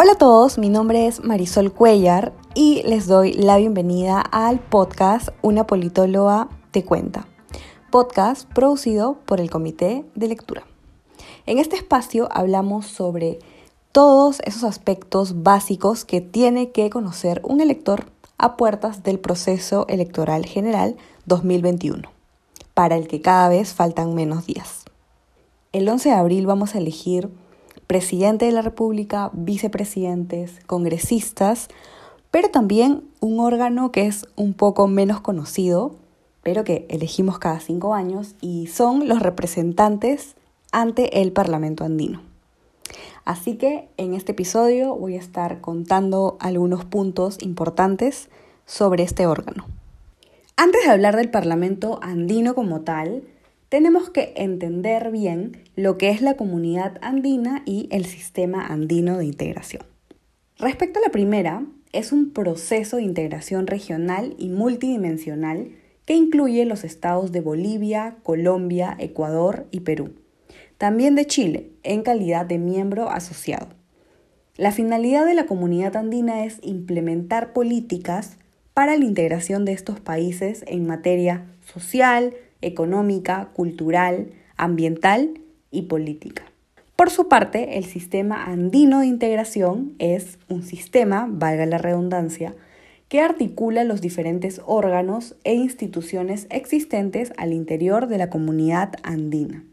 Hola a todos, mi nombre es Marisol Cuellar y les doy la bienvenida al podcast Una politóloga te cuenta, podcast producido por el Comité de Lectura. En este espacio hablamos sobre todos esos aspectos básicos que tiene que conocer un elector a puertas del proceso electoral general 2021, para el que cada vez faltan menos días. El 11 de abril vamos a elegir presidente de la República, vicepresidentes, congresistas, pero también un órgano que es un poco menos conocido, pero que elegimos cada cinco años, y son los representantes ante el Parlamento andino. Así que en este episodio voy a estar contando algunos puntos importantes sobre este órgano. Antes de hablar del Parlamento andino como tal, tenemos que entender bien lo que es la comunidad andina y el sistema andino de integración. Respecto a la primera, es un proceso de integración regional y multidimensional que incluye los estados de Bolivia, Colombia, Ecuador y Perú. También de Chile, en calidad de miembro asociado. La finalidad de la comunidad andina es implementar políticas para la integración de estos países en materia social, económica, cultural, ambiental y política. Por su parte, el sistema andino de integración es un sistema, valga la redundancia, que articula los diferentes órganos e instituciones existentes al interior de la comunidad andina.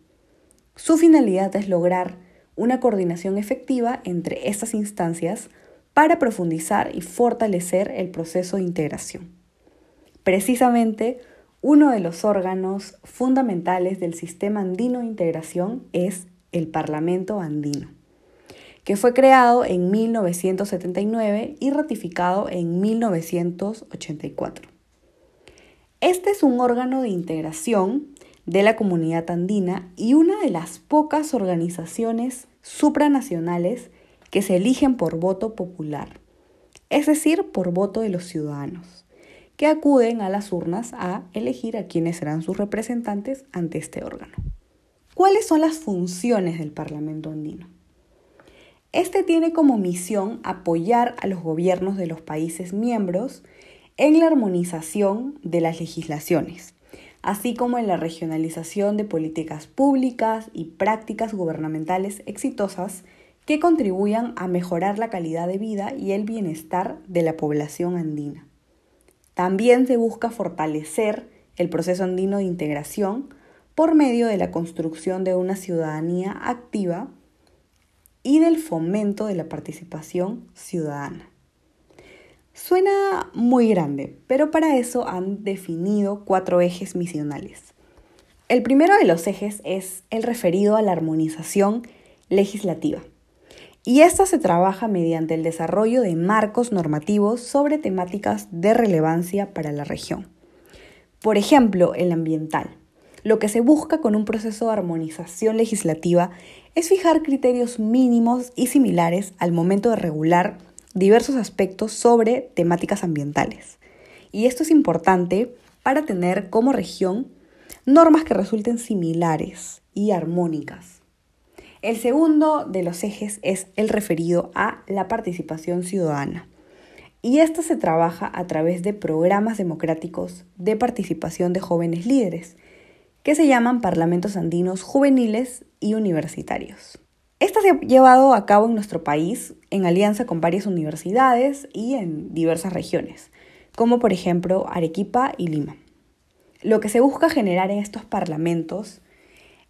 Su finalidad es lograr una coordinación efectiva entre estas instancias para profundizar y fortalecer el proceso de integración. Precisamente, uno de los órganos fundamentales del sistema andino de integración es el Parlamento andino, que fue creado en 1979 y ratificado en 1984. Este es un órgano de integración de la comunidad andina y una de las pocas organizaciones supranacionales que se eligen por voto popular, es decir, por voto de los ciudadanos que acuden a las urnas a elegir a quienes serán sus representantes ante este órgano. ¿Cuáles son las funciones del Parlamento andino? Este tiene como misión apoyar a los gobiernos de los países miembros en la armonización de las legislaciones, así como en la regionalización de políticas públicas y prácticas gubernamentales exitosas que contribuyan a mejorar la calidad de vida y el bienestar de la población andina. También se busca fortalecer el proceso andino de integración por medio de la construcción de una ciudadanía activa y del fomento de la participación ciudadana. Suena muy grande, pero para eso han definido cuatro ejes misionales. El primero de los ejes es el referido a la armonización legislativa y esta se trabaja mediante el desarrollo de marcos normativos sobre temáticas de relevancia para la región. Por ejemplo, el ambiental. Lo que se busca con un proceso de armonización legislativa es fijar criterios mínimos y similares al momento de regular diversos aspectos sobre temáticas ambientales. Y esto es importante para tener como región normas que resulten similares y armónicas el segundo de los ejes es el referido a la participación ciudadana. Y esto se trabaja a través de programas democráticos de participación de jóvenes líderes, que se llaman parlamentos andinos juveniles y universitarios. Esto se ha llevado a cabo en nuestro país en alianza con varias universidades y en diversas regiones, como por ejemplo Arequipa y Lima. Lo que se busca generar en estos parlamentos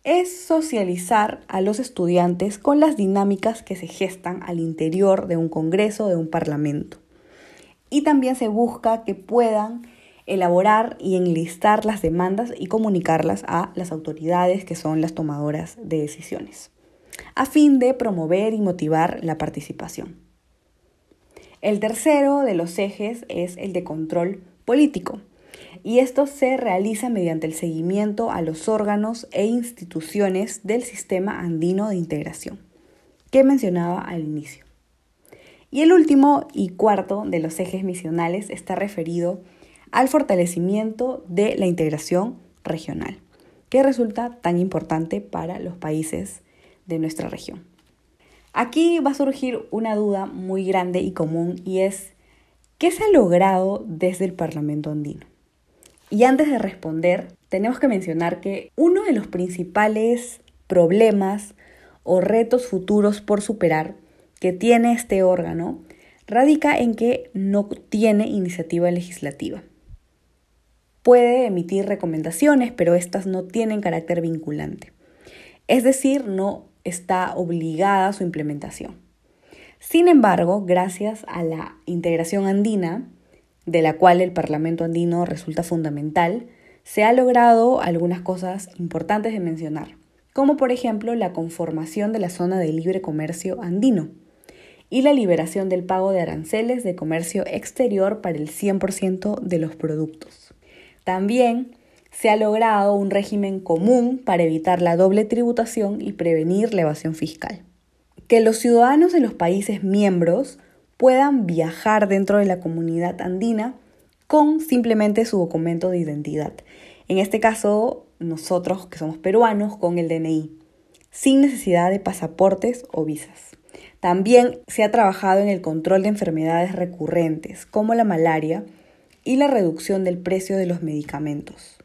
es socializar a los estudiantes con las dinámicas que se gestan al interior de un congreso, de un parlamento. Y también se busca que puedan elaborar y enlistar las demandas y comunicarlas a las autoridades que son las tomadoras de decisiones, a fin de promover y motivar la participación. El tercero de los ejes es el de control político y esto se realiza mediante el seguimiento a los órganos e instituciones del sistema andino de integración, que mencionaba al inicio. Y el último y cuarto de los ejes misionales está referido al fortalecimiento de la integración regional, que resulta tan importante para los países de nuestra región. Aquí va a surgir una duda muy grande y común y es, ¿qué se ha logrado desde el Parlamento andino? Y antes de responder, tenemos que mencionar que uno de los principales problemas o retos futuros por superar que tiene este órgano radica en que no tiene iniciativa legislativa. Puede emitir recomendaciones, pero estas no tienen carácter vinculante. Es decir, no está obligada su implementación. Sin embargo, gracias a la integración andina, de la cual el Parlamento andino resulta fundamental, se ha logrado algunas cosas importantes de mencionar, como por ejemplo la conformación de la zona de libre comercio andino y la liberación del pago de aranceles de comercio exterior para el 100% de los productos. También se ha logrado un régimen común para evitar la doble tributación y prevenir la evasión fiscal. Que los ciudadanos de los países miembros puedan viajar dentro de la comunidad andina con simplemente su documento de identidad. En este caso, nosotros que somos peruanos con el DNI, sin necesidad de pasaportes o visas. También se ha trabajado en el control de enfermedades recurrentes como la malaria y la reducción del precio de los medicamentos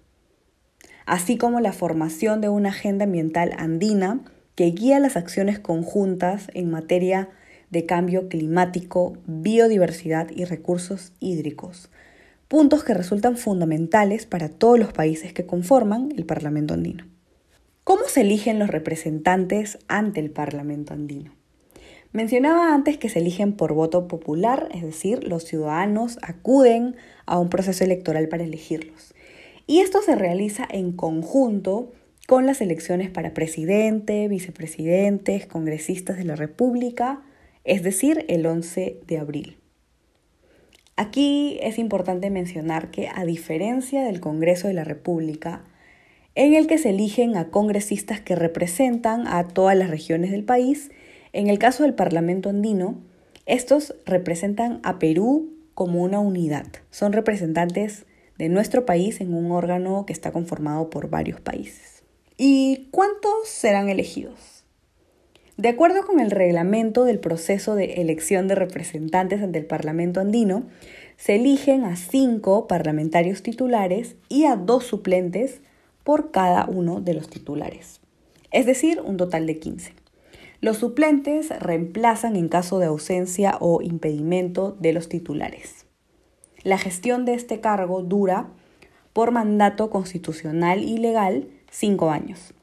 así como la formación de una agenda ambiental andina que guía las acciones conjuntas en materia de cambio climático, biodiversidad y recursos hídricos, puntos que resultan fundamentales para todos los países que conforman el Parlamento andino. ¿Cómo se eligen los representantes ante el Parlamento andino? Mencionaba antes que se eligen por voto popular, es decir, los ciudadanos acuden a un proceso electoral para elegirlos. Y esto se realiza en conjunto con las elecciones para presidente, vicepresidentes, congresistas de la República, es decir, el 11 de abril. Aquí es importante mencionar que a diferencia del Congreso de la República, en el que se eligen a congresistas que representan a todas las regiones del país, en el caso del Parlamento andino, estos representan a Perú como una unidad. Son representantes de nuestro país en un órgano que está conformado por varios países. ¿Y cuántos serán elegidos? De acuerdo con el reglamento del proceso de elección de representantes ante el Parlamento andino, se eligen a cinco parlamentarios titulares y a dos suplentes por cada uno de los titulares, es decir, un total de 15. Los suplentes reemplazan en caso de ausencia o impedimento de los titulares. La gestión de este cargo dura, por mandato constitucional y legal, cinco años.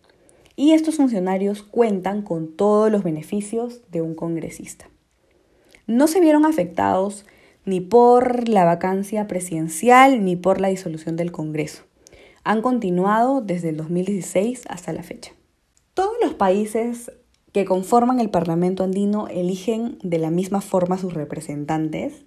Y estos funcionarios cuentan con todos los beneficios de un congresista. No se vieron afectados ni por la vacancia presidencial ni por la disolución del Congreso. Han continuado desde el 2016 hasta la fecha. Todos los países que conforman el Parlamento andino eligen de la misma forma sus representantes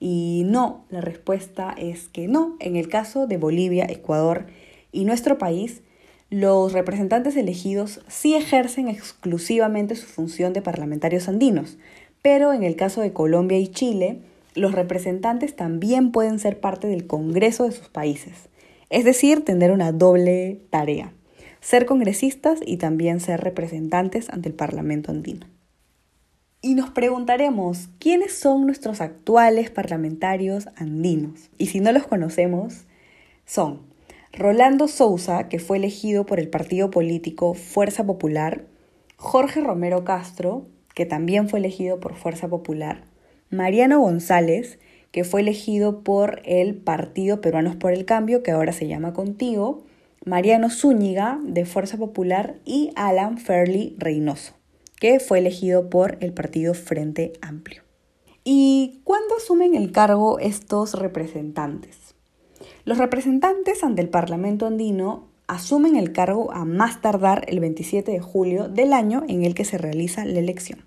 y no, la respuesta es que no. En el caso de Bolivia, Ecuador y nuestro país, los representantes elegidos sí ejercen exclusivamente su función de parlamentarios andinos, pero en el caso de Colombia y Chile, los representantes también pueden ser parte del Congreso de sus países, es decir, tener una doble tarea, ser congresistas y también ser representantes ante el Parlamento andino. Y nos preguntaremos, ¿quiénes son nuestros actuales parlamentarios andinos? Y si no los conocemos, son Rolando Sousa, que fue elegido por el partido político Fuerza Popular, Jorge Romero Castro, que también fue elegido por Fuerza Popular, Mariano González, que fue elegido por el Partido Peruanos por el Cambio, que ahora se llama Contigo, Mariano Zúñiga, de Fuerza Popular, y Alan Fairley Reynoso que fue elegido por el partido Frente Amplio. ¿Y cuándo asumen el cargo estos representantes? Los representantes ante el Parlamento andino asumen el cargo a más tardar el 27 de julio del año en el que se realiza la elección,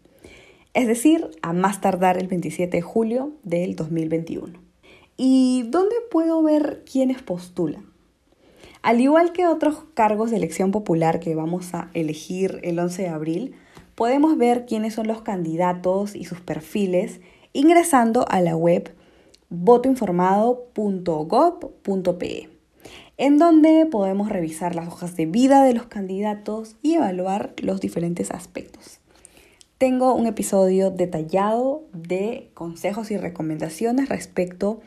es decir, a más tardar el 27 de julio del 2021. ¿Y dónde puedo ver quiénes postulan? Al igual que otros cargos de elección popular que vamos a elegir el 11 de abril, podemos ver quiénes son los candidatos y sus perfiles ingresando a la web votoinformado.gov.pe, en donde podemos revisar las hojas de vida de los candidatos y evaluar los diferentes aspectos. tengo un episodio detallado de consejos y recomendaciones respecto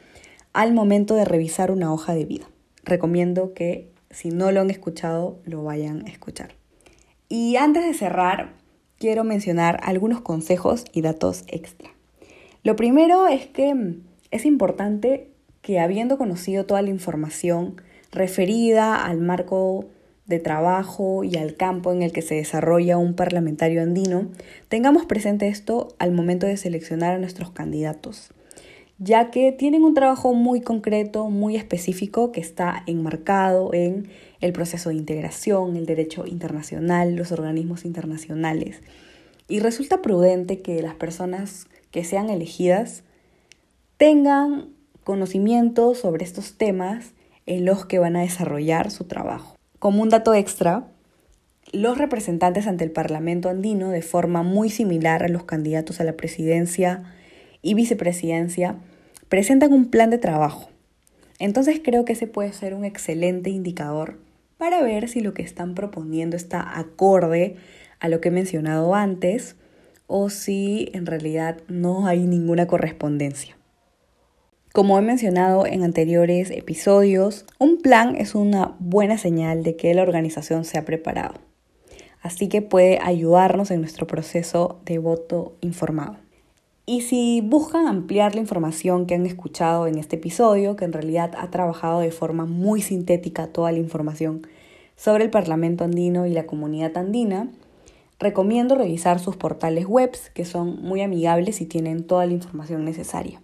al momento de revisar una hoja de vida. Recomiendo que si no lo han escuchado, lo vayan a escuchar. Y antes de cerrar, quiero mencionar algunos consejos y datos extra. Lo primero es que es importante que habiendo conocido toda la información referida al marco de trabajo y al campo en el que se desarrolla un parlamentario andino, tengamos presente esto al momento de seleccionar a nuestros candidatos, ya que tienen un trabajo muy concreto, muy específico, que está enmarcado en el proceso de integración, el derecho internacional, los organismos internacionales. Y resulta prudente que las personas que sean elegidas tengan conocimiento sobre estos temas en los que van a desarrollar su trabajo. Como un dato extra, los representantes ante el Parlamento andino, de forma muy similar a los candidatos a la presidencia y vicepresidencia, presentan un plan de trabajo. Entonces creo que ese puede ser un excelente indicador para ver si lo que están proponiendo está acorde a lo que he mencionado antes o si en realidad no hay ninguna correspondencia. Como he mencionado en anteriores episodios, un plan es una buena señal de que la organización se ha preparado, así que puede ayudarnos en nuestro proceso de voto informado. Y si buscan ampliar la información que han escuchado en este episodio, que en realidad ha trabajado de forma muy sintética toda la información sobre el Parlamento andino y la comunidad andina, recomiendo revisar sus portales web que son muy amigables y tienen toda la información necesaria.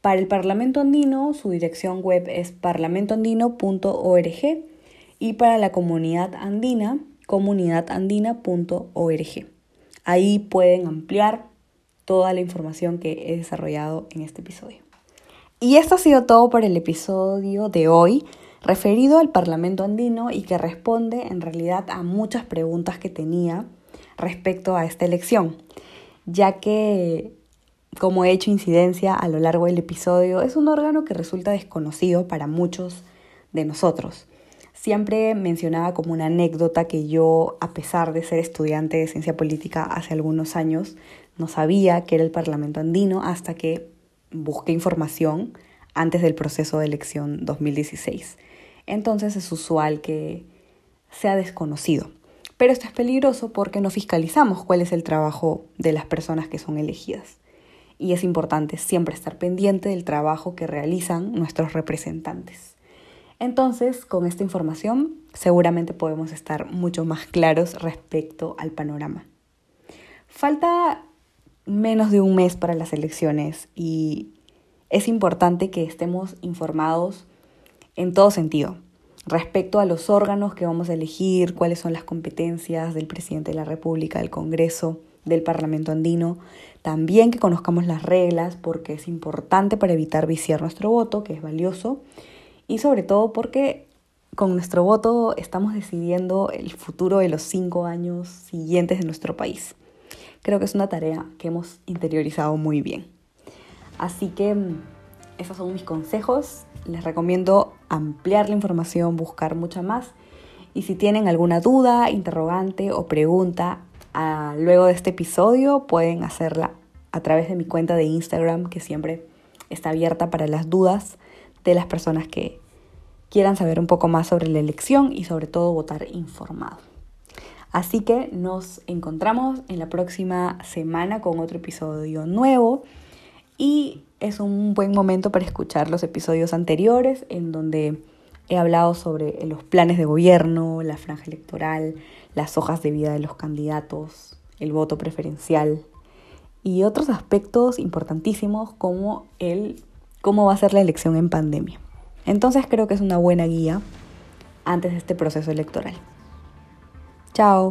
Para el Parlamento Andino, su dirección web es parlamentoandino.org y para la comunidad andina, comunidadandina.org. Ahí pueden ampliar toda la información que he desarrollado en este episodio. Y esto ha sido todo por el episodio de hoy, referido al Parlamento andino y que responde en realidad a muchas preguntas que tenía respecto a esta elección, ya que como he hecho incidencia a lo largo del episodio, es un órgano que resulta desconocido para muchos de nosotros. Siempre mencionaba como una anécdota que yo, a pesar de ser estudiante de ciencia política hace algunos años, no sabía que era el Parlamento andino hasta que busqué información antes del proceso de elección 2016. Entonces es usual que sea desconocido. Pero esto es peligroso porque no fiscalizamos cuál es el trabajo de las personas que son elegidas y es importante siempre estar pendiente del trabajo que realizan nuestros representantes. Entonces, con esta información seguramente podemos estar mucho más claros respecto al panorama. Falta menos de un mes para las elecciones y es importante que estemos informados en todo sentido respecto a los órganos que vamos a elegir, cuáles son las competencias del presidente de la República, del Congreso, del Parlamento andino, también que conozcamos las reglas porque es importante para evitar viciar nuestro voto, que es valioso, y sobre todo porque con nuestro voto estamos decidiendo el futuro de los cinco años siguientes de nuestro país. Creo que es una tarea que hemos interiorizado muy bien. Así que mm, esos son mis consejos. Les recomiendo ampliar la información, buscar mucha más. Y si tienen alguna duda, interrogante o pregunta, luego de este episodio pueden hacerla a través de mi cuenta de Instagram que siempre está abierta para las dudas de las personas que quieran saber un poco más sobre la elección y sobre todo votar informado. Así que nos encontramos en la próxima semana con otro episodio nuevo y es un buen momento para escuchar los episodios anteriores en donde he hablado sobre los planes de gobierno, la franja electoral, las hojas de vida de los candidatos, el voto preferencial y otros aspectos importantísimos como el cómo va a ser la elección en pandemia. Entonces creo que es una buena guía antes de este proceso electoral. Chao.